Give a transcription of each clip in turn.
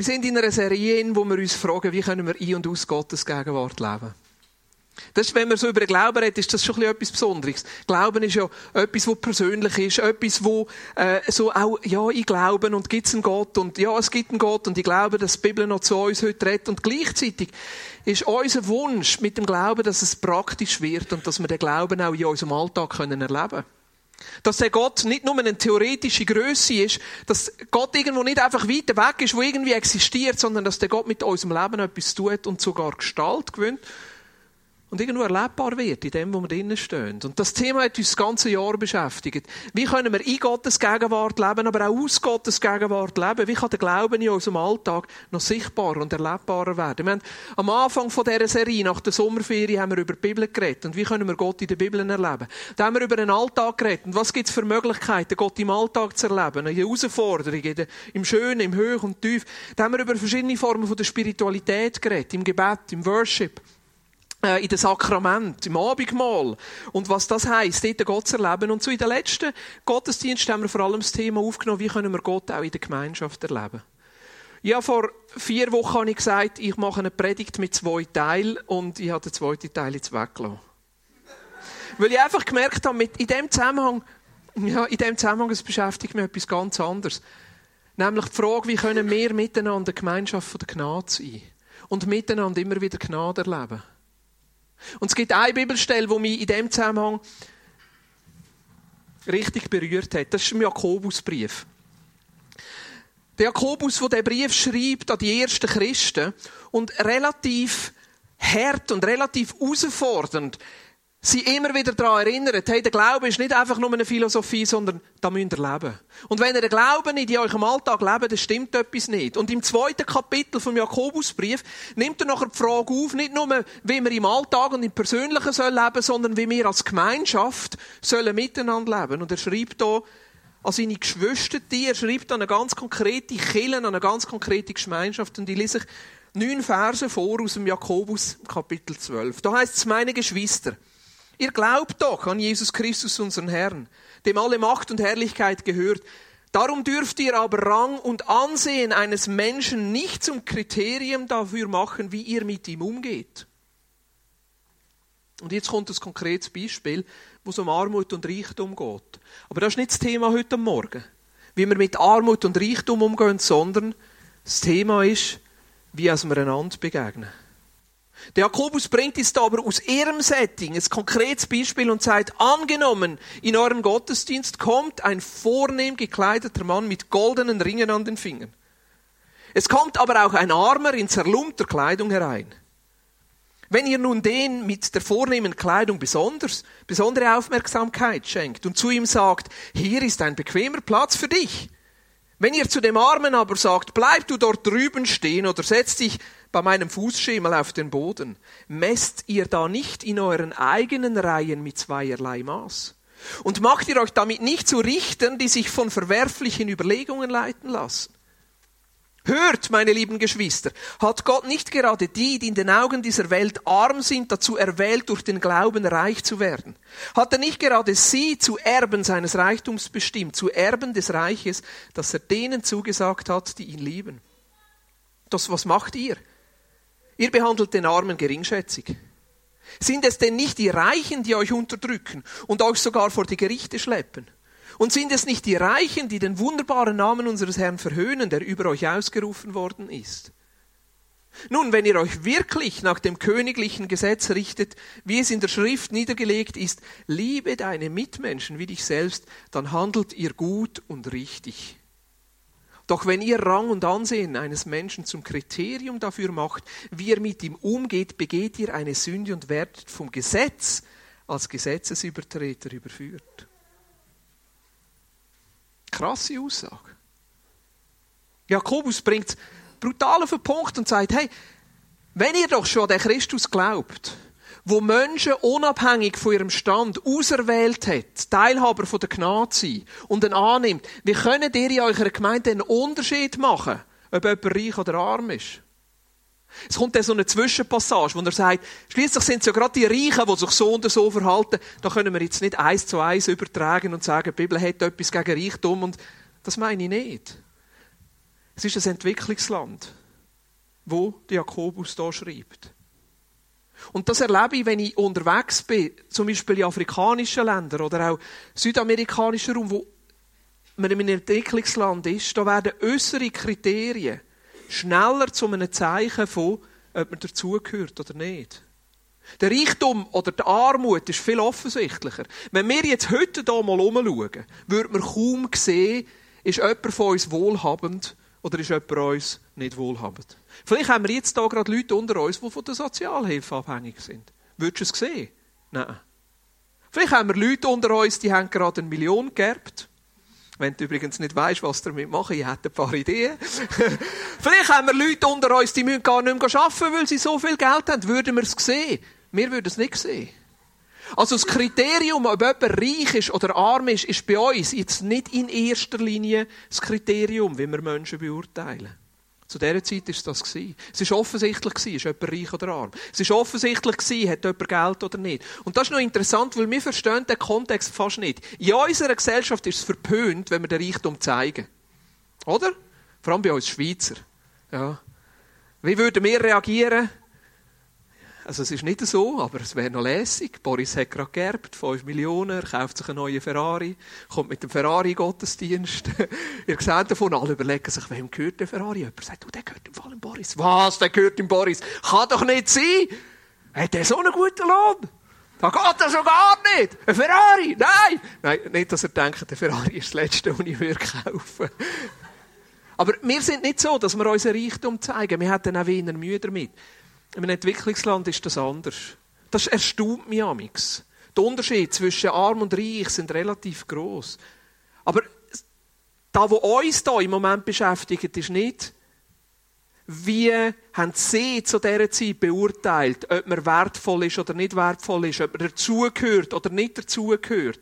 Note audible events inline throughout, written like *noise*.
Wir sind in einer Serie, in wo wir uns fragen, wie können wir in und aus Gottes Gegenwart leben. Das wenn man so über den Glauben redet, ist das schon etwas Besonderes. Glauben ist ja etwas, was persönlich ist, etwas, wo äh, so auch, ja, ich glaube und gibt es einen Gott und ja, es gibt einen Gott und ich glaube, dass die Bibel noch zu uns heute redet und gleichzeitig ist unser Wunsch mit dem Glauben, dass es praktisch wird und dass wir den Glauben auch in unserem Alltag können erleben können. Dass der Gott nicht nur eine theoretische Größe ist, dass Gott irgendwo nicht einfach weiter weg ist, wo irgendwie existiert, sondern dass der Gott mit unserem Leben etwas tut und sogar Gestalt gewinnt und irgendwo erlebbar wird in dem, wo wir drinnen stehen. Und das Thema hat uns das ganze Jahr beschäftigt. Wie können wir in Gottes Gegenwart leben, aber auch aus Gottes Gegenwart leben? Wie kann der Glauben in unserem Alltag noch sichtbarer und erlebbarer werden? Wir haben am Anfang von dieser Serie, nach der Sommerferien, haben wir über die Bibel geredet. Und wie können wir Gott in der Bibel erleben? Da haben wir über den Alltag geredet. Und was gibt es für Möglichkeiten, Gott im Alltag zu erleben? Eine Herausforderung, im Schönen, im Hoch und Tief. Da haben wir über verschiedene Formen von der Spiritualität geredet. Im Gebet, im Worship in den Sakrament, im Abendmahl und was das heisst, dort Gott zu erleben. Und so in den letzten Gottesdienst haben wir vor allem das Thema aufgenommen, wie können wir Gott auch in der Gemeinschaft erleben. Ja, vor vier Wochen habe ich gesagt, ich mache eine Predigt mit zwei Teilen und ich habe den zweiten Teil jetzt weggelassen. Weil ich einfach gemerkt habe, mit, in dem Zusammenhang, ja, in dem Zusammenhang, es beschäftigt mich etwas ganz anderes. Nämlich die Frage, wie können wir miteinander Gemeinschaft von der Gnade sein und miteinander immer wieder Gnade erleben. Und es gibt eine Bibelstelle, die mich in dem Zusammenhang richtig berührt hat. Das ist im Jakobusbrief. Der Jakobus, der den Brief schreibt an die ersten Christen und relativ hart und relativ herausfordernd sie immer wieder daran erinnert, hey, der Glaube ist nicht einfach nur eine Philosophie, sondern da müsst ihr leben. Und wenn ihr den Glauben nicht in eurem Alltag lebt, dann stimmt etwas nicht. Und im zweiten Kapitel vom Jakobusbrief nimmt er nachher die Frage auf, nicht nur, wie wir im Alltag und im Persönlichen sollen leben, sondern wie wir als Gemeinschaft sollen miteinander leben. Und er schreibt da an seine Geschwister, er schreibt an eine ganz konkrete Kirche, an eine ganz konkrete Gemeinschaft. Und ich lese neun Verse vor aus dem Jakobus Kapitel 12. Da heißt es, meine Geschwister, Ihr glaubt doch an Jesus Christus, unseren Herrn, dem alle Macht und Herrlichkeit gehört. Darum dürft ihr aber Rang und Ansehen eines Menschen nicht zum Kriterium dafür machen, wie ihr mit ihm umgeht. Und jetzt kommt das konkretes Beispiel, wo es um Armut und Reichtum geht. Aber das ist nicht das Thema heute Morgen, wie wir mit Armut und Reichtum umgehen, sondern das Thema ist, wie wir einander begegnen. Der Jakobus bringt es da aber aus ihrem Setting ein konkretes Beispiel und sagt, angenommen, in eurem Gottesdienst kommt ein vornehm gekleideter Mann mit goldenen Ringen an den Fingern. Es kommt aber auch ein Armer in zerlumpter Kleidung herein. Wenn ihr nun den mit der vornehmen Kleidung besonders, besondere Aufmerksamkeit schenkt und zu ihm sagt, hier ist ein bequemer Platz für dich. Wenn ihr zu dem Armen aber sagt, bleib du dort drüben stehen oder setz dich bei meinem Fußschemel auf den Boden, messt ihr da nicht in euren eigenen Reihen mit zweierlei Maß? Und macht ihr euch damit nicht zu Richtern, die sich von verwerflichen Überlegungen leiten lassen? Hört, meine lieben Geschwister, hat Gott nicht gerade die, die in den Augen dieser Welt arm sind, dazu erwählt, durch den Glauben reich zu werden? Hat er nicht gerade sie zu Erben seines Reichtums bestimmt, zu Erben des Reiches, das er denen zugesagt hat, die ihn lieben? Das, was macht ihr? Ihr behandelt den Armen geringschätzig. Sind es denn nicht die Reichen, die euch unterdrücken und euch sogar vor die Gerichte schleppen? Und sind es nicht die Reichen, die den wunderbaren Namen unseres Herrn verhöhnen, der über euch ausgerufen worden ist? Nun, wenn ihr euch wirklich nach dem königlichen Gesetz richtet, wie es in der Schrift niedergelegt ist, liebe deine Mitmenschen wie dich selbst, dann handelt ihr gut und richtig. Doch wenn ihr Rang und Ansehen eines Menschen zum Kriterium dafür macht, wie er mit ihm umgeht, begeht ihr eine Sünde und werdet vom Gesetz als Gesetzesübertreter überführt. Krasse Aussage. Jakobus bringt brutal auf den Punkt und sagt, hey, wenn ihr doch schon an den Christus glaubt, wo Menschen unabhängig von ihrem Stand auserwählt hat, Teilhaber von der Gnade sein und ihn annimmt, wie könnt ihr in eurer Gemeinde einen Unterschied machen, ob jemand reich oder arm ist? Es kommt dann so eine Zwischenpassage, wo er sagt, schließlich sind es ja gerade die Reichen, die sich so und so verhalten, da können wir jetzt nicht eins zu eins übertragen und sagen, die Bibel hat etwas gegen Reichtum und das meine ich nicht. Es ist ein Entwicklungsland, wo Jakobus da schreibt. Und das erlebe ich, wenn ich unterwegs bin, zum Beispiel in afrikanischen Ländern oder auch südamerikanischen Raum, wo man in einem Entwicklungsland ist, da werden äußere Kriterien schneller zu einem Zeichen von, ob man dazugehört oder nicht. Der Reichtum oder die Armut ist viel offensichtlicher. Wenn wir jetzt heute hier mal umschauen, würde man kaum sehen, ist jemand von uns wohlhabend oder ist jemand von uns nicht wohlhabend. Vielleicht haben wir jetzt hier gerade Leute unter uns, die von der Sozialhilfe abhängig sind. Würdest du es sehen? Nein. Vielleicht haben wir Leute unter uns, die haben gerade eine Million geerbt. Wenn du übrigens nicht weißt, was damit machen, ich hätte ein paar Ideen. *laughs* Vielleicht haben wir Leute unter uns, die müssen gar nicht mehr arbeiten, weil sie so viel Geld haben. Würden wir es sehen? Wir würden es nicht sehen. Also das Kriterium, ob jemand reich ist oder arm ist, ist bei uns jetzt nicht in erster Linie das Kriterium, wie wir Menschen beurteilen. Zu dieser Zeit war das. Es war offensichtlich, ist jemand reich oder arm. Es war offensichtlich, hat jemand Geld oder nicht. Und das ist noch interessant, weil wir verstehen den Kontext fast nicht. In unserer Gesellschaft ist es verpönt, wenn wir den Reichtum zeigen. Oder? Vor allem bei uns Schweizer. Ja. Wie würden wir reagieren, also es ist nicht so, aber es wäre noch lässig. Boris hat gerade geerbt, 5 Millionen, er kauft sich einen neuen Ferrari, kommt mit dem Ferrari-Gottesdienst. *laughs* Ihr seht davon, alle überlegen sich, wem gehört der Ferrari? Jemand sagt, du, der gehört im Fall dem Boris. Was, der gehört dem Boris? Kann doch nicht sein! Hat der so einen guten Lohn? Da geht er so gar nicht! Ein Ferrari! Nein! Nein, nicht, dass er denkt, der Ferrari ist das Letzte, was ich würde kaufen Aber wir sind nicht so, dass wir unseren Reichtum zeigen. Wir hätten auch weniger Mühe damit. In einem Entwicklungsland ist das anders. Das erstaunt mich amix. Die Unterschiede zwischen arm und reich sind relativ groß. Aber da, wo uns da im Moment beschäftigt, ist nicht, wie haben Sie zu dieser Zeit beurteilt, ob man wertvoll ist oder nicht wertvoll ist, ob man dazugehört oder nicht dazugehört.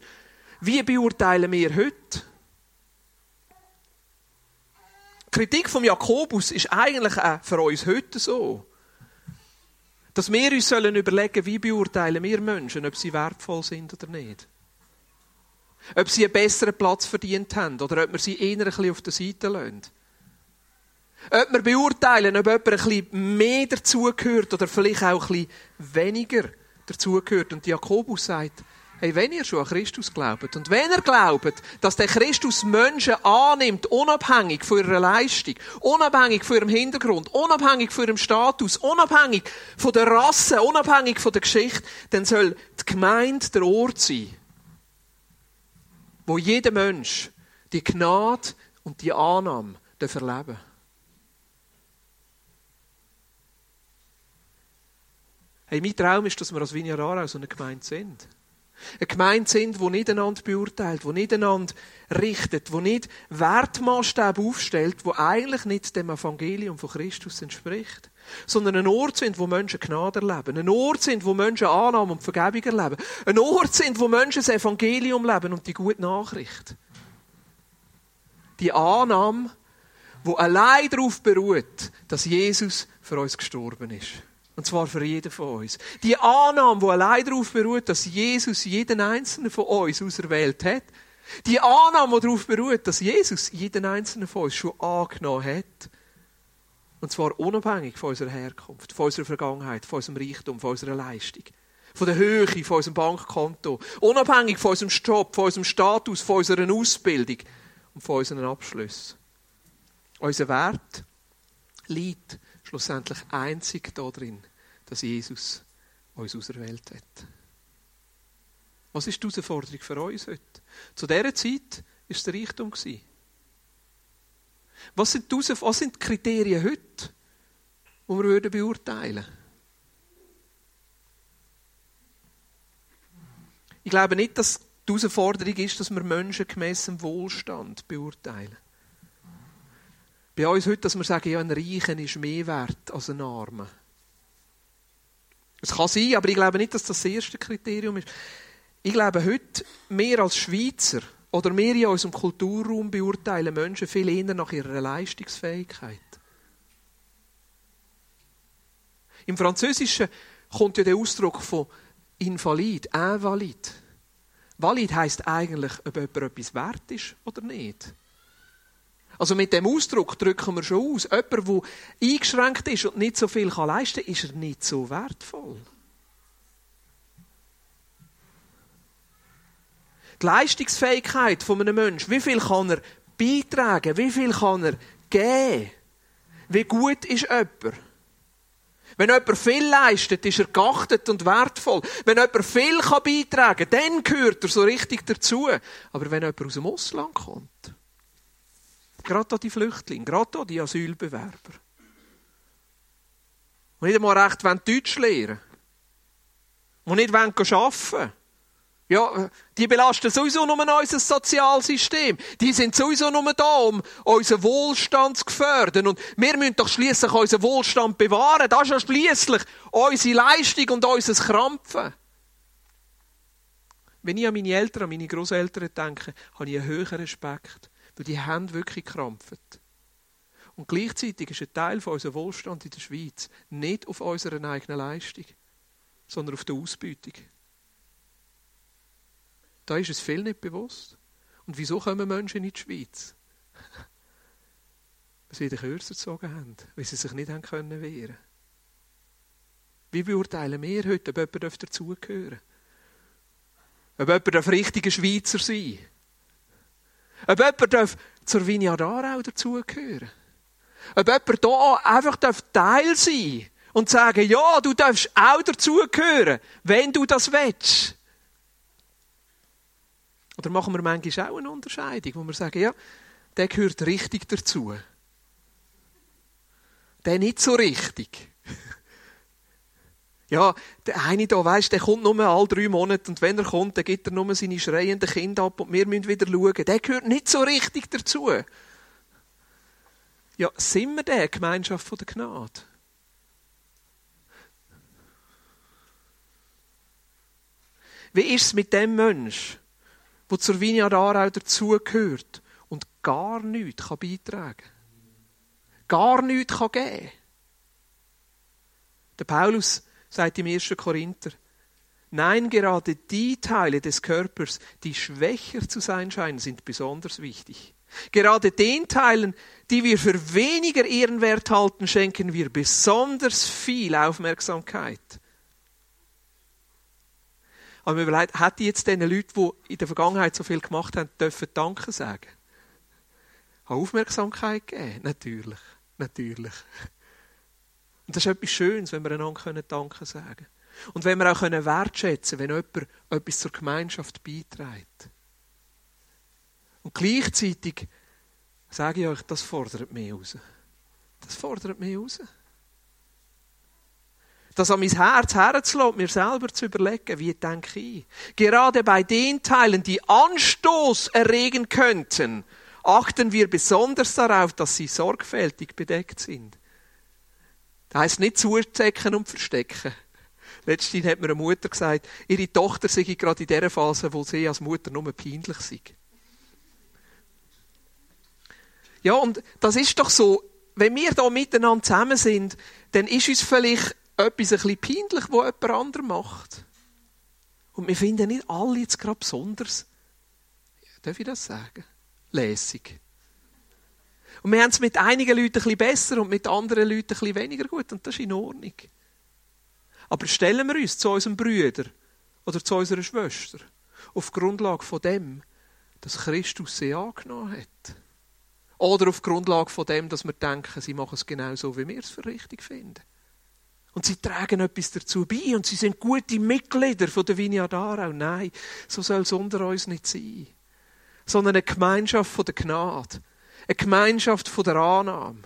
Wie beurteilen wir heute? Die Kritik von Jakobus ist eigentlich auch für uns heute so. Dass wir uns sollen überlegen, wie beurteilen wir Menschen, ob sie wertvoll sind oder nicht. Ob sie einen besseren Platz verdient haben oder ob wir sie eher auf der Seite lassen. Ob wir beurteilen, ob jemand ein bisschen mehr dazugehört oder vielleicht auch ein bisschen weniger dazugehört. Und Jakobus sagt, Hey, wenn ihr schon an Christus glaubt und wenn ihr glaubt, dass der Christus Menschen annimmt, unabhängig von ihrer Leistung, unabhängig von ihrem Hintergrund, unabhängig von ihrem Status, unabhängig von der Rasse, unabhängig von der Geschichte, dann soll die Gemeinde der Ort sein, wo jeder Mensch die Gnade und die Annahme erleben Hey, mein Traum ist, dass wir als Vineyard Aarau so eine Gemeinde sind. Eine Gemeinde sind, die nicht einander beurteilt, die nicht einander richtet, die nicht Wertmaßstäbe aufstellt, wo eigentlich nicht dem Evangelium von Christus entspricht. Sondern ein Ort sind, wo Menschen Gnade erleben. Ein Ort sind, wo Menschen Annahme und Vergebung erleben. Ein Ort sind, wo Menschen das Evangelium leben und die gute Nachricht. Die Annahme, wo allein darauf beruht, dass Jesus für uns gestorben ist. Und zwar für jeden von uns. Die Annahme, die allein darauf beruht, dass Jesus jeden einzelnen von uns auserwählt hat. Die Annahme, die darauf beruht, dass Jesus jeden einzelnen von uns schon angenommen hat. Und zwar unabhängig von unserer Herkunft, von unserer Vergangenheit, von unserem Reichtum, von unserer Leistung. Von der Höhe, von unserem Bankkonto. Unabhängig von unserem Job, von unserem Status, von unserer Ausbildung und von unseren Abschlüssen. Unser Wert liegt schlussendlich einzig darin, dass Jesus uns auserwählt hat. Was ist die Herausforderung für uns heute? Zu dieser Zeit war es der Reichtum. Was sind, die, was sind die Kriterien heute, die wir beurteilen würden? Ich glaube nicht, dass die Herausforderung ist, dass wir Menschen gemäss Wohlstand beurteilen. Bei uns heute, dass wir sagen, ja, ein Reichen ist mehr wert als ein Armer. Es kann sein, aber ich glaube nicht, dass das das erste Kriterium ist. Ich glaube, heute mehr als Schweizer oder mehr in unserem Kulturraum beurteilen Menschen viel eher nach ihrer Leistungsfähigkeit. Im Französischen kommt ja der Ausdruck von invalid, invalid. Valid heißt eigentlich, ob jemand etwas wert ist oder nicht. Also mit dem Ausdruck drücken wir schon aus. Jemand, der eingeschränkt ist und nicht so viel leisten kann, ist er nicht so wertvoll. Die Leistungsfähigkeit von einem Menschen, wie viel kann er beitragen, wie viel kann er geben, wie gut ist jemand. Wenn jemand viel leistet, ist er geachtet und wertvoll. Wenn jemand viel beitragen kann, dann gehört er so richtig dazu. Aber wenn jemand aus dem Ausland kommt, gerade auch die Flüchtlinge, gerade auch die Asylbewerber, die nicht einmal recht Deutsch lernen wollen, die nicht arbeiten wollen, ja, die belasten sowieso nur unser Sozialsystem. Die sind sowieso nur da, um unseren Wohlstand zu gefördern. Und wir müssen doch schließlich unseren Wohlstand bewahren. Das ist ja schließlich unsere Leistung und unser Krampfen. Wenn ich an meine Eltern, an meine Großeltern denke, habe ich einen höheren Respekt, weil die haben wirklich krampft. Und gleichzeitig ist ein Teil von unserem Wohlstand in der Schweiz nicht auf unserer eigenen Leistung, sondern auf der Ausbeutung. Da ist es viel nicht bewusst. Und wieso kommen Menschen in die Schweiz? *laughs* Weil sie den Kürzer gezogen haben, weil sie sich nicht haben können wehren Wie beurteilen wir heute, ob jemand dazugehören darf? Ob jemand richtiger Schweizer sein Ob jemand zur Vineyard Aarau dazugehören Ob jemand hier einfach Teil sein darf und sagen, ja, du darfst auch dazugehören, wenn du das willst. Oder machen wir manchmal auch eine Unterscheidung, wo wir sagen, ja, der gehört richtig dazu. Der nicht so richtig. Ja, der eine da, weisst, der kommt nur alle drei Monate und wenn er kommt, dann gibt er nur seine schreienden Kinder ab und wir müssen wieder schauen. Der gehört nicht so richtig dazu. Ja, sind wir der Gemeinschaft der Gnade? Wie ist es mit dem Menschen, wo zur Vineyard Aarau dazugehört und gar nichts kann beitragen kann. Gar nichts kann geben. Der Paulus sagt im 1. Korinther, Nein, gerade die Teile des Körpers, die schwächer zu sein scheinen, sind besonders wichtig. Gerade den Teilen, die wir für weniger Ehrenwert halten, schenken wir besonders viel Aufmerksamkeit. Aber mir überlegt, hätte jetzt den Leuten, die in der Vergangenheit so viel gemacht haben, dürfen Danke sagen? Aufmerksamkeit geben? Natürlich. Natürlich. Und das ist etwas Schönes, wenn wir einander Danke sagen können. Und wenn wir auch wertschätzen können, wenn jemand etwas zur Gemeinschaft beiträgt. Und gleichzeitig sage ich euch, das fordert mich raus. Das fordert mich raus das an mein Herz herzulassen, mir selber zu überlegen, wie denke ich. Gerade bei den Teilen, die Anstoß erregen könnten, achten wir besonders darauf, dass sie sorgfältig bedeckt sind. Das heisst nicht zudecken und verstecken. Letztens hat mir eine Mutter gesagt, ihre Tochter sei gerade in der Phase, wo sie als Mutter nur peinlich sei. Ja, und das ist doch so, wenn wir da miteinander zusammen sind, dann ist uns vielleicht etwas ein bisschen peinlich, was jemand anderes macht. Und wir finden nicht alle jetzt gerade besonders, darf ich das sagen, lässig. Und wir haben es mit einigen Leuten ein bisschen besser und mit anderen Leuten ein bisschen weniger gut. Und das ist in Ordnung. Aber stellen wir uns zu unserem Brüder oder zu unserer Schwester auf Grundlage von dem, dass Christus sie angenommen hat. Oder auf Grundlage von dem, dass wir denken, sie machen es genau so, wie wir es für richtig finden. Und sie tragen etwas dazu bei und sie sind gute Mitglieder von der Vineyard Aarau. Nein, so soll es unter uns nicht sein. Sondern eine Gemeinschaft von der Gnade. Eine Gemeinschaft von der Annahme.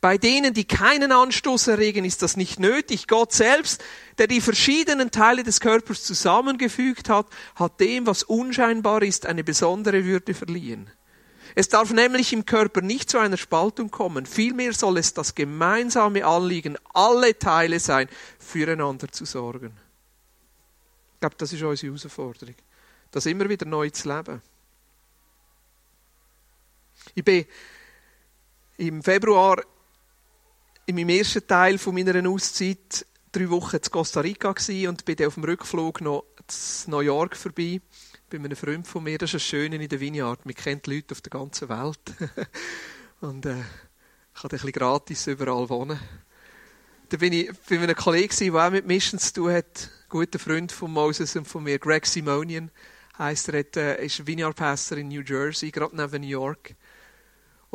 Bei denen, die keinen Anstoß erregen, ist das nicht nötig. Gott selbst, der die verschiedenen Teile des Körpers zusammengefügt hat, hat dem, was unscheinbar ist, eine besondere Würde verliehen. Es darf nämlich im Körper nicht zu einer Spaltung kommen. Vielmehr soll es das gemeinsame Anliegen, alle Teile sein, füreinander zu sorgen. Ich glaube, das ist unsere Herausforderung. Das immer wieder neu zu leben. Ich bin im Februar in meinem ersten Teil von meiner Auszeit drei Wochen in Costa Rica und bin dann auf dem Rückflug noch in New York vorbei bei einem Freund von mir. Das ist das Schöne in der Vineyard. Man kennt Leute auf der ganzen Welt. *laughs* und äh, kann ein bisschen gratis überall wohnen. Da bin ich bei einem Kollegen, der auch mit Missions zu tun hat. Ein guter Freund von Moses und von mir, Greg Simonian heisst er, hat, äh, ist Vineyard Pastor in New Jersey, gerade neben New York.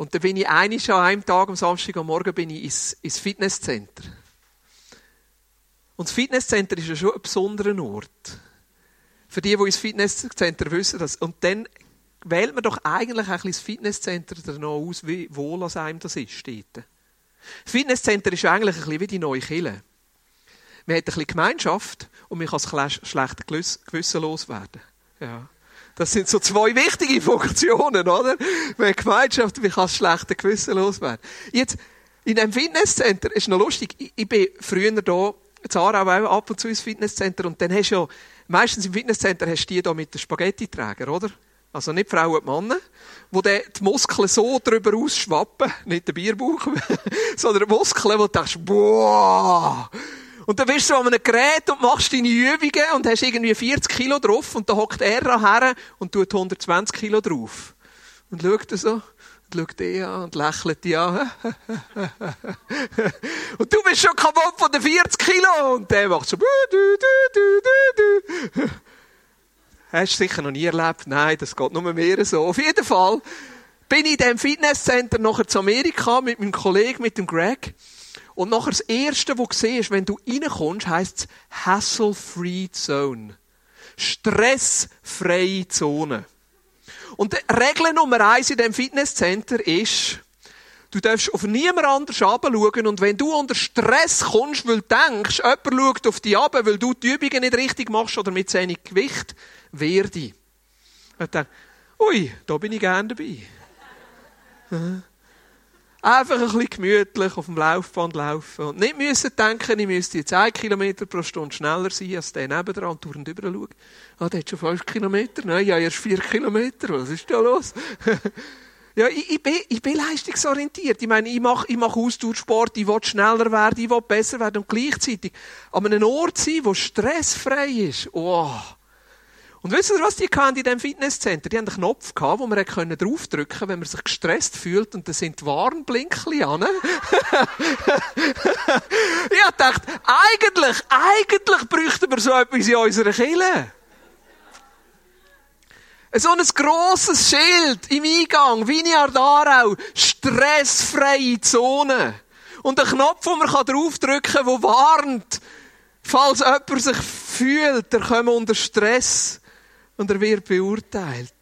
Und da bin ich einiges an einem Tag, am Samstag am Morgen, bin ich ins, ins Fitnesscenter. Und das Fitnesscenter ist ja schon ein besonderer Ort. Für die, die ins Fitnesscenter wissen das. Und dann wählt man doch eigentlich ein das Fitnesscenter noch aus, wie wohl als einem das ist. Dort. Das Fitnesscenter ist eigentlich ein bisschen wie die neue Kille. Man hat ein bisschen Gemeinschaft und man kann das schlechte Gewissen loswerden. Ja. Das sind so zwei wichtige Funktionen, oder? Hat Gemeinschaft, man kann das schlechte Gewissen loswerden. Jetzt, in einem Fitnesscenter, ist noch lustig, ich, ich bin früher da Zara auch ab und zu ins Fitnesscenter und dann hast du ja, meistens im Fitnesscenter hast du die da mit den Spaghetti-Träger, oder? Also nicht Frauen und Männer, wo die Muskeln so drüber ausschwappen, nicht der Bierbauch, *laughs* sondern Muskeln, wo du denkst, boah! Und dann bist du an einem Gerät und machst deine Übungen und hast irgendwie 40 Kilo drauf und da hockt er her und tut 120 Kilo drauf. Und schaut so schaut dich an und lächelt dich an. *laughs* und du bist schon kaputt von den 40 Kilo. Und der macht so. Hast du sicher noch nie erlebt? Nein, das geht nur mehr so. Auf jeden Fall bin ich in diesem Fitnesscenter nachher zu Amerika mit meinem Kollegen, mit dem Greg. Und nachher das Erste, was du siehst, wenn du reinkommst, heisst es Hassle-Free Zone. Stressfreie Zone. Und Regel Nummer eins in diesem Fitnesscenter ist, du darfst auf niemand anders schauen und wenn du unter Stress kommst, weil du denkst, jemand schaut auf dich ab, weil du die Übungen nicht richtig machst oder mit zu wenig Gewicht, wehr dich. Ich denke, ui, da bin ich gerne dabei. Einfach ein bisschen gemütlich auf dem Laufband laufen. Und nicht müssen denken, ich müsste jetzt 1 Kilometer pro Stunde schneller sein als der nebendran und dauernd rüber schauen. Ah, der hat schon 5 Kilometer. Nein, ja, erst 4 Kilometer. Was ist da los? *laughs* ja, ich, ich, bin, ich bin leistungsorientiert. Ich meine, ich mache, ich mache Ausdauersport, ich will schneller werden, ich will besser werden und gleichzeitig an einem Ort sein, wo stressfrei ist. Oh. Und wisst ihr, was die hatten in diesem Fitnesscenter? Die haben einen Knopf gehabt, wo man draufdrücken konnte, wenn man sich gestresst fühlt, und da sind die Warnblinkchen an. *laughs* ich dachte, eigentlich, eigentlich bräuchten wir so etwas in unserer Kille. So ein grosses Schild im Eingang, Vineyard Aarau, stressfreie Zone. Und ein Knopf, wo man draufdrücken kann, der warnt, falls jemand sich fühlt, er kommt unter Stress und er wird beurteilt.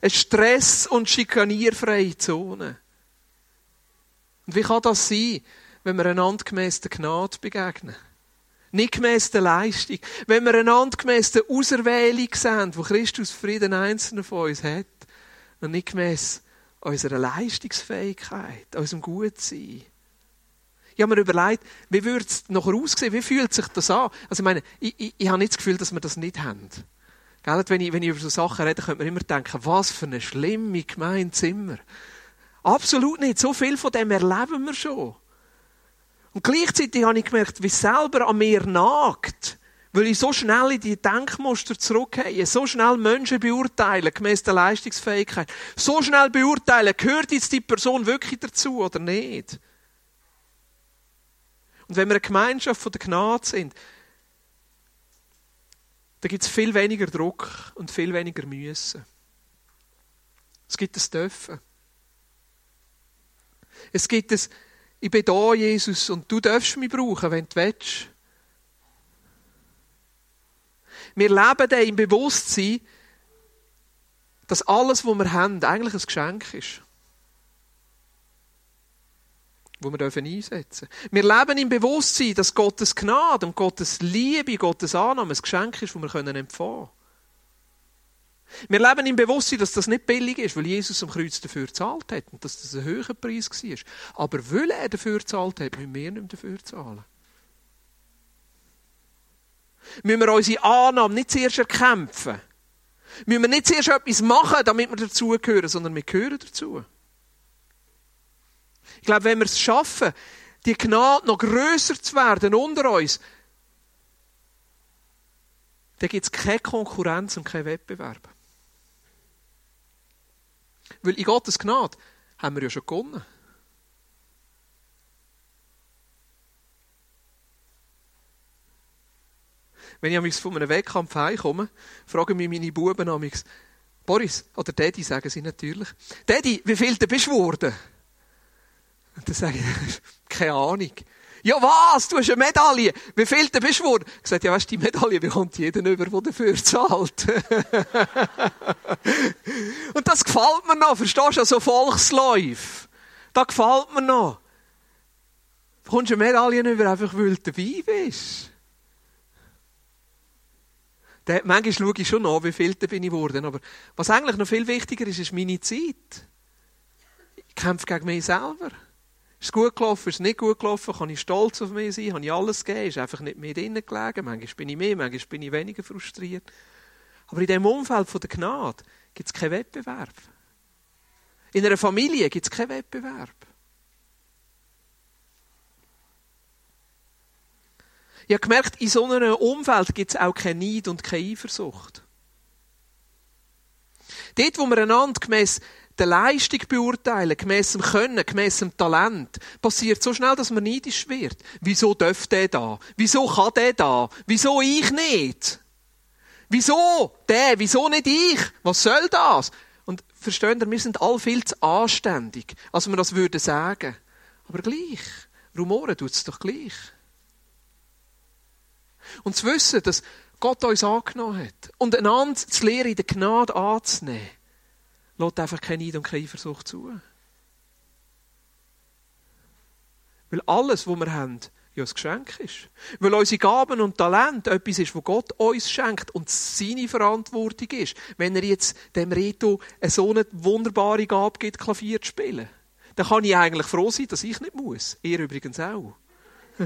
Eine stress- und schikanierfreie Zone. Und wie kann das sein, wenn wir einander gemäss der Gnade begegnen? Nicht gemäss der Leistung. Wenn wir einander gemäss der Auserwählung sehen, wo Christus Frieden einzelnen von uns hat, und nicht gemäss unserer Leistungsfähigkeit, unserem Gutsein. Ich habe mir überlegt, wie würde es nachher aussehen? Wie fühlt sich das an? Also ich meine, ich, ich, ich habe nicht das Gefühl, dass wir das nicht haben. Gell? Wenn, ich, wenn ich über so Sachen rede, könnte man immer denken, was für eine schlimme Gemeinde Zimmer. Absolut nicht. So viel von dem erleben wir schon. Und gleichzeitig habe ich gemerkt, wie es selber an mir nagt, weil ich so schnell in die Denkmuster zurückgehe, so schnell Menschen beurteilen, gemäß der Leistungsfähigkeit, so schnell beurteilen, gehört jetzt die Person wirklich dazu oder nicht. Und wenn wir eine Gemeinschaft von der Gnade sind, da gibt es viel weniger Druck und viel weniger Müssen. Es gibt das Dürfen. Es gibt es, ich bin da, Jesus, und du darfst mich brauchen, wenn du willst. Wir leben dann im Bewusstsein, dass alles, was wir haben, eigentlich ein Geschenk ist wo wir einsetzen dürfen. Wir leben im Bewusstsein, dass Gottes Gnade und Gottes Liebe, Gottes Annahme ein Geschenk ist, das wir empfangen können. Wir leben im Bewusstsein, dass das nicht billig ist, weil Jesus am Kreuz dafür gezahlt hat und dass das ein höherer Preis war. Aber weil er dafür gezahlt hat, müssen wir nicht dafür zahlen. Müssen wir unsere Annahme nicht zuerst erkämpfen. Müssen wir nicht zuerst etwas machen, damit wir dazugehören, sondern wir gehören dazu. Ich glaube, wenn wir es schaffen, die Gnade noch größer zu werden unter uns, dann gibt es keine Konkurrenz und keinen Wettbewerb. Weil in Gottes Gnade haben wir ja schon gewonnen. Wenn ich von einem Wettkampf heimkomme, fragen mich meine Buben amigs, Boris, oder Daddy sagen sie natürlich, Daddy, wie viel bist du geworden? Und dann sage ich, *laughs* keine Ahnung. Ja, was? Du hast eine Medaille. Wie viel du bist du geworden? Ich sage, ja, weißt du, die Medaille bekommt jeder über, der dafür zahlt. *laughs* Und das gefällt mir noch, verstehst du? So Volksläufe. Das gefällt mir noch. Du bekommst eine Medaille über, einfach weil du dabei bist. Der, manchmal schaue ich schon nach, wie viel da bin ich geworden. Aber was eigentlich noch viel wichtiger ist, ist meine Zeit. Ich kämpfe gegen mich selber. Ist es gut gelaufen, ist es nicht gut gelaufen, kann ich stolz auf mich sein, habe ich alles gegeben, ist einfach nicht mehr drinnen gelegen. Manchmal bin ich mehr, manchmal bin ich weniger frustriert. Aber in dem Umfeld der Gnade gibt es keinen Wettbewerb. In einer Familie gibt es keinen Wettbewerb. Ich habe gemerkt, in so einem Umfeld gibt es auch kein Neid und keine Eifersucht. Dort, wo wir einander gemäss der Leistung beurteilen, gemäss dem Können, gemäss dem Talent, passiert so schnell, dass man neidisch wird. Wieso darf der da? Wieso kann der da? Wieso ich nicht? Wieso der? Wieso nicht ich? Was soll das? Und verstehen Sie, wir sind alle viel zu anständig, als wir das würden sagen. Aber gleich. Rumoren tut es doch gleich. Und zu wissen, dass Gott uns angenommen hat und einander zu lehren, in der Gnade anzunehmen, lässt einfach keine Neid und keine Eifersucht zu. Weil alles, was wir haben, ja ein Geschenk ist. Weil unsere Gaben und Talent etwas ist, was Gott uns schenkt und seine Verantwortung ist. Wenn er jetzt dem Reto eine so eine wunderbare Gabe gibt, Klavier zu spielen, dann kann ich eigentlich froh sein, dass ich nicht muss. Ihr übrigens auch. *laughs*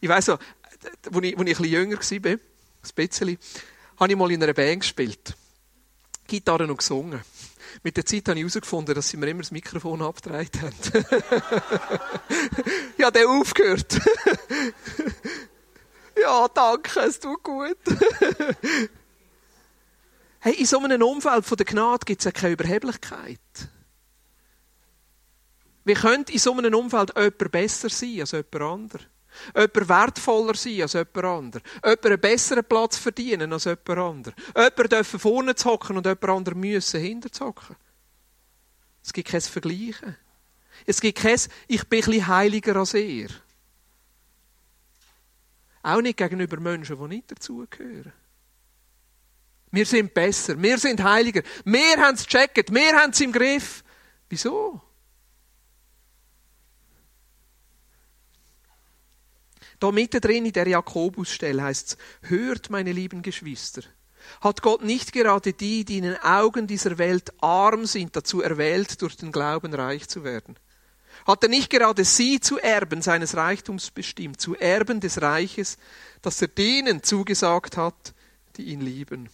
ich weiss so, als ich, als ich ein bisschen jünger war, ein bisschen, habe ich mal in einer Band gespielt. Gitarre und gesungen. Mit der Zeit habe ich herausgefunden, dass sie mir immer das Mikrofon abgedreht haben. *laughs* habe dann aufgehört. *laughs* ja, danke, es tut gut. *laughs* hey, in so einem Umfeld von der Gnade gibt es ja keine Überheblichkeit. Wie könnte in so einem Umfeld jemand besser sein als jemand anderes? Jemand wertvoller sein als jemand anderes. Jemand einen besseren Platz verdienen als jemand anderes. Jemand dürfen vorne zu hocken und jemand anderes müssen hinter zu hocken. Es gibt kein Vergleichen. Es gibt kein, ich bin ein heiliger als er. Auch nicht gegenüber Menschen, die nicht dazugehören. Wir sind besser, wir sind heiliger, wir haben es gecheckt, wir haben es im Griff. Wieso? Da mittendrin in der Jakobusstelle heißt es, hört meine lieben Geschwister, hat Gott nicht gerade die, die in den Augen dieser Welt arm sind, dazu erwählt, durch den Glauben reich zu werden? Hat er nicht gerade sie zu Erben seines Reichtums bestimmt, zu Erben des Reiches, das er denen zugesagt hat, die ihn lieben?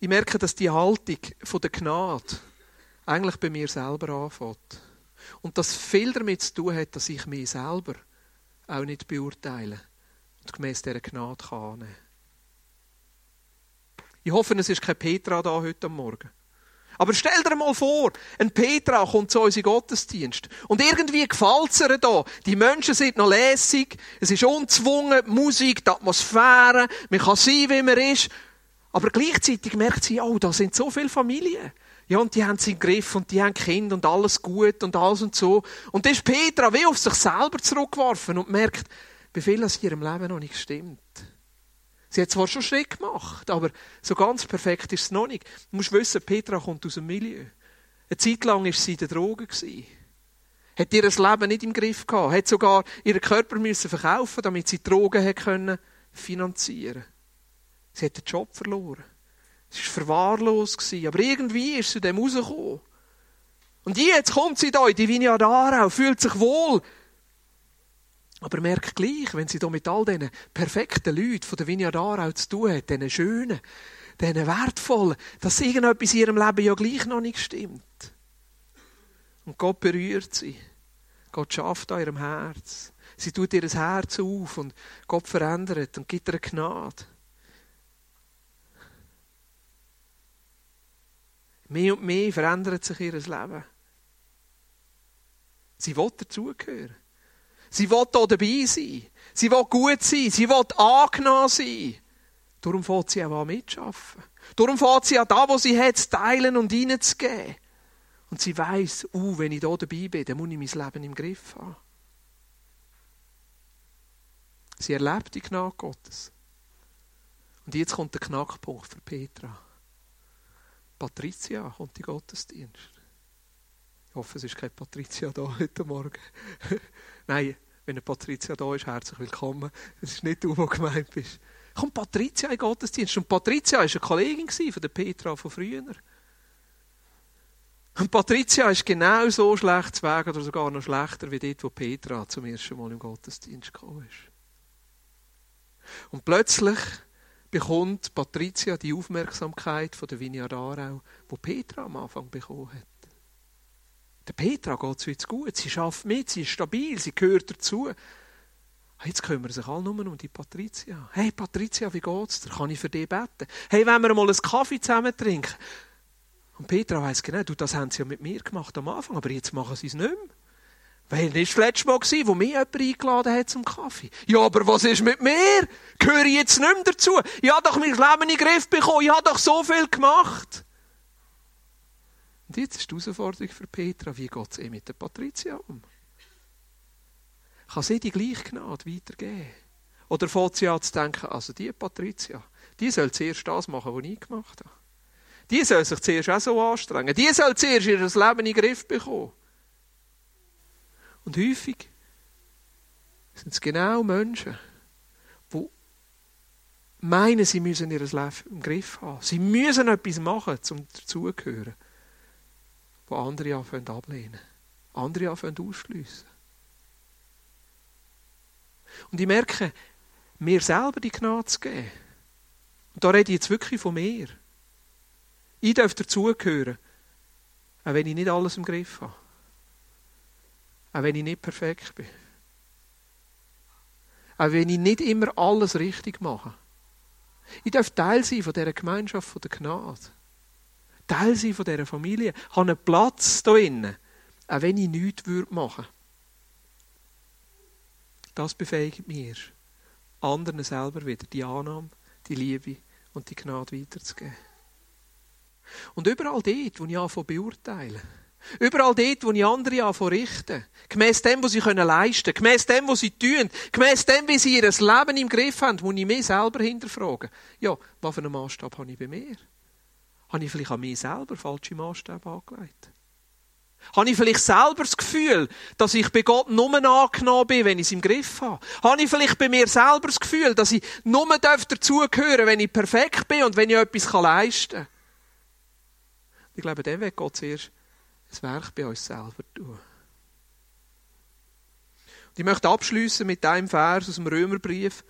Ich merke, dass die Haltung von der Gnade eigentlich bei mir selber anfängt. Und das viel damit zu tun hat, dass ich mich selber auch nicht beurteile und gemäß dieser Gnade kann annehmen. Ich hoffe, es ist kein Petra da heute Morgen. Aber stell dir mal vor, ein Petra kommt zu uns in Gottesdienst. Und irgendwie gefällt es ihr da. Die Menschen sind noch lässig. Es ist unzwungen, die Musik, die Atmosphäre. Man kann sein, wie man ist. Aber gleichzeitig merkt sie, oh, da sind so viele Familien. Ja, und die haben sie im Griff und die haben Kinder und alles gut und alles und so. Und dann ist Petra wie auf sich selber zurückgeworfen und merkt, wie viel das in ihrem Leben noch nicht stimmt. Sie hat zwar schon Schritt gemacht, aber so ganz perfekt ist es noch nicht. Du musst wissen, Petra kommt aus dem Milieu. Eine Zeit lang war sie in der Droge. Hat ihr Leben nicht im Griff gehabt. Hat sogar ihren Körper müssen verkaufen, damit sie Drogen können finanzieren. Sie hat den Job verloren. Es war verwahrlost. Aber irgendwie ist sie dem rausgekommen. Und jetzt kommt sie da in die Vineyard Aarau, fühlt sich wohl. Aber merkt gleich, wenn sie da mit all diesen perfekten Leuten von der Vineyard Aarau zu tun hat, diesen schönen, diesen wertvollen, dass irgendetwas in ihrem Leben ja gleich noch nicht stimmt. Und Gott berührt sie. Gott schafft an ihrem Herz. Sie tut ihr Herz auf und Gott verändert und gibt ihr Gnade. Mehr und mehr verändert sich ihr Leben. Sie will dazugehören. Sie will hier dabei sein. Sie will gut sein. Sie will angenommen sein. Darum fängt sie auch an mitzuschaffen. Darum fängt sie an, da, wo sie hat, zu teilen und hineinzugeben. Und sie weiß, uh, wenn ich hier dabei bin, dann muss ich mein Leben im Griff haben. Sie erlebt die Gnade Gottes. Und jetzt kommt der Knackpunkt für Petra. Patricia kommt in den Gottesdienst. Ich hoffe, es ist keine Patricia da heute Morgen. *laughs* Nein, wenn eine Patricia da ist, herzlich willkommen. Es ist nicht du, der gemeint bist. Kommt Patricia in den Gottesdienst. Und Patricia war eine Kollegin von der Petra von früher. Und Patricia ist genau so schlecht zu Weg oder sogar noch schlechter wie dort, wo Petra zum ersten Mal im Gottesdienst gekommen ist. Und plötzlich bekommt Patricia die Aufmerksamkeit von der Vineyard Aarau, die Petra am Anfang bekommen hat. Der Petra geht es jetzt gut, sie schafft mit, sie ist stabil, sie gehört dazu. Ah, jetzt kümmern sich alle nur um die Patricia. Hey Patricia, wie geht's dir? Kann ich für dich beten? Hey, wenn wir mal einen Kaffee zusammen trinken? Und Petra weiss genau, du, das haben sie ja mit mir gemacht am Anfang, aber jetzt machen sie es nicht mehr. Weil das war das letzte Mal, gewesen, wo mich jemand eingeladen hat zum Kaffee. Ja, aber was ist mit mir? Gehöre ich jetzt nicht mehr dazu? Ich habe doch mein Leben in den Griff bekommen. Ich habe doch so viel gemacht. Und jetzt ist die Herausforderung für Petra, wie geht es eh mit der Patricia um? Kann sie die gleiche Gnade weitergeben? Oder fängt sie an zu denken, also die Patricia, die soll zuerst das machen, was ich gemacht habe. Die soll sich zuerst auch so anstrengen. Die soll zuerst ihr Leben in den Griff bekommen. Und häufig sind es genau Menschen, die meinen, sie müssen ihr Leben im Griff haben. Sie müssen etwas machen, um dazugehören. Wo andere anfangen ablehnen. Andere anfangen ausschliessen. Und ich merke, mir selber die Gnade zu geben. Und da rede ich jetzt wirklich von mir. Ich darf dazugehören, auch wenn ich nicht alles im Griff habe. Auch wenn ich nicht perfekt bin. Auch wenn ich nicht immer alles richtig mache. Ich darf Teil sein von dieser Gemeinschaft von der Gnade. Teil sein von dieser Familie. Ich habe einen Platz hier drinnen. Auch wenn ich nichts machen würde. Das befähigt mir, anderen selber wieder die Annahme, die Liebe und die Gnade weiterzugeben. Und überall dort, wo ich anfange beurteilen, Überall dort, wo ich andere anfange richten. Gemäss dem, was sie können leisten können. Gemäss dem, was sie tun. Gemäss dem, wie sie ihr Leben im Griff haben, muss ich mich selber hinterfragen. Ja, was für einen Maßstab habe ich bei mir? Habe ich vielleicht an mir selber falsche Maßstäbe angelegt? Habe ich vielleicht selber das Gefühl, dass ich bei Gott nur angenommen bin, wenn ich es im Griff habe? Habe ich vielleicht bei mir selber das Gefühl, dass ich nur dazugehören wenn ich perfekt bin und wenn ich etwas leisten kann? Ich glaube, dem wird Gott zuerst das Werk bei uns selber tun. Und ich möchte abschließen mit einem Vers aus dem Römerbrief,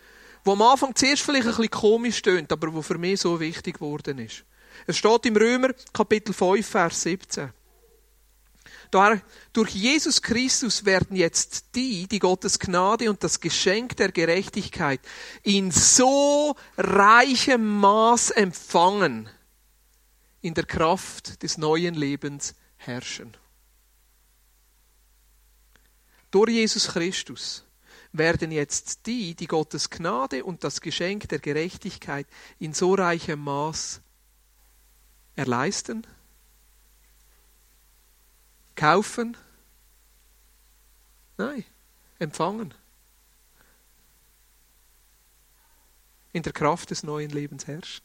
wo am Anfang zuerst vielleicht ein bisschen komisch stöhnt, aber wo für mich so wichtig geworden ist. Es steht im Römer Kapitel 5, Vers 17. Durch Jesus Christus werden jetzt die, die Gottes Gnade und das Geschenk der Gerechtigkeit in so reichem Maß empfangen, in der Kraft des neuen Lebens herrschen. Durch Jesus Christus werden jetzt die, die Gottes Gnade und das Geschenk der Gerechtigkeit in so reichem Maß erleisten, kaufen, nein, empfangen. In der Kraft des neuen Lebens herrschen.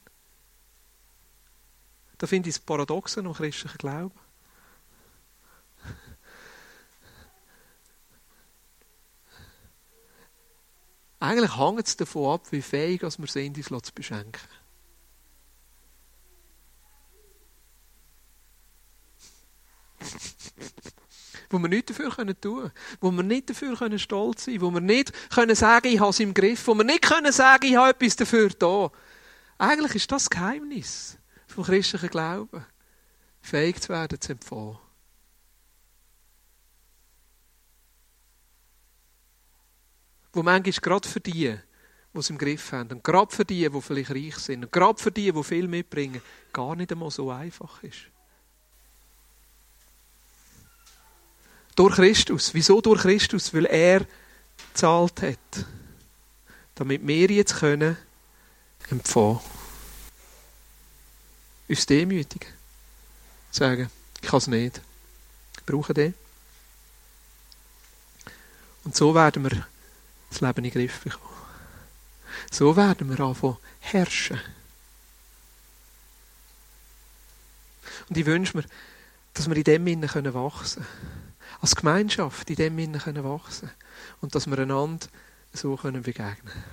Da finde ich das Paradoxe am christlichen Glauben. Eigentlich hängt es davon ab, wie fähig wir sind, uns zu beschenken. wo wir nichts dafür tun können wo wir nicht dafür stolz sein können, wo wir nicht können sagen, ich habe es im Griff, wo wir nicht können sagen, ich habe etwas dafür da. Eigentlich ist das, das Geheimnis vom christlichen Glauben, fähig zu werden, zu empfangen. Wo manchmal gerade für die, die es im Griff haben, und gerade für die, die vielleicht reich sind, und gerade für die, die viel mitbringen, gar nicht einmal so einfach ist. Durch Christus. Wieso durch Christus? Weil er gezahlt hat. Damit wir jetzt können empfangen. Uns demütigen. Sagen, ich kann es nicht. Ich brauche den. Und so werden wir das Leben in den Griff bekommen. So werden wir anfangen herrschen. Und ich wünsche mir, dass wir in dem Innen wachsen können. Als Gemeinschaft in dem Innen wachsen Und dass wir einander so können begegnen können.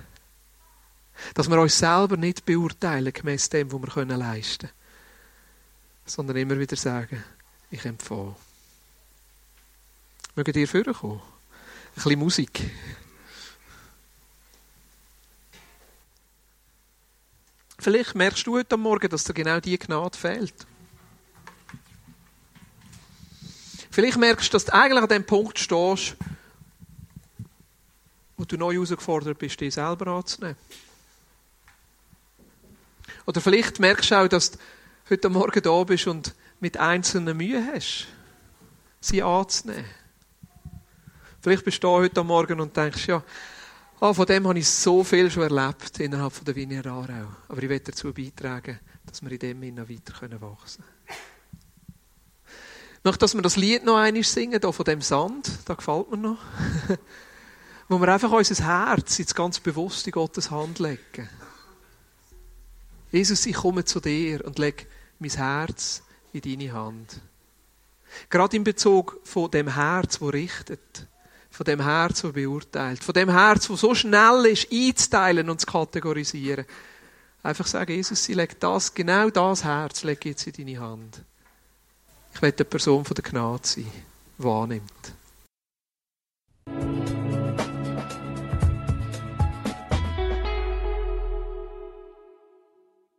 Dass wir uns selber nicht beurteilen gemäß dem, was wir leisten können. Sondern immer wieder sagen, ich empfehle. Mögen ihr vorkommen? Ein bisschen Musik. Vielleicht merkst du heute Morgen, dass dir genau diese Gnade fehlt. Vielleicht merkst du, dass du eigentlich an dem Punkt stehst, wo du neu herausgefordert bist, dich selber anzunehmen. Oder vielleicht merkst du auch, dass du heute Morgen da bist und mit einzelnen Mühe hast, sie anzunehmen. Vielleicht bist du da heute Morgen und denkst, ja, ah, von dem habe ich so viel schon erlebt innerhalb von der Vinia Aarau. Aber ich will dazu beitragen, dass wir in dem noch weiter wachsen können. Möchte, dass wir das Lied noch einmal singen, hier von dem Sand, da gefällt mir noch. *laughs* Wo wir einfach unser Herz ins ganz bewusst in Gottes Hand legen. Jesus, ich komme zu dir und lege mein Herz in deine Hand. Gerade in Bezug von dem Herz, wo richtet, von dem Herz, wo beurteilt, von dem Herz, wo so schnell ist, einzuteilen und zu kategorisieren. Einfach sagen, Jesus, ich lege das, genau das Herz, lege jetzt in deine Hand. Ich will eine Person von der Gnade sein, wahrnimmt.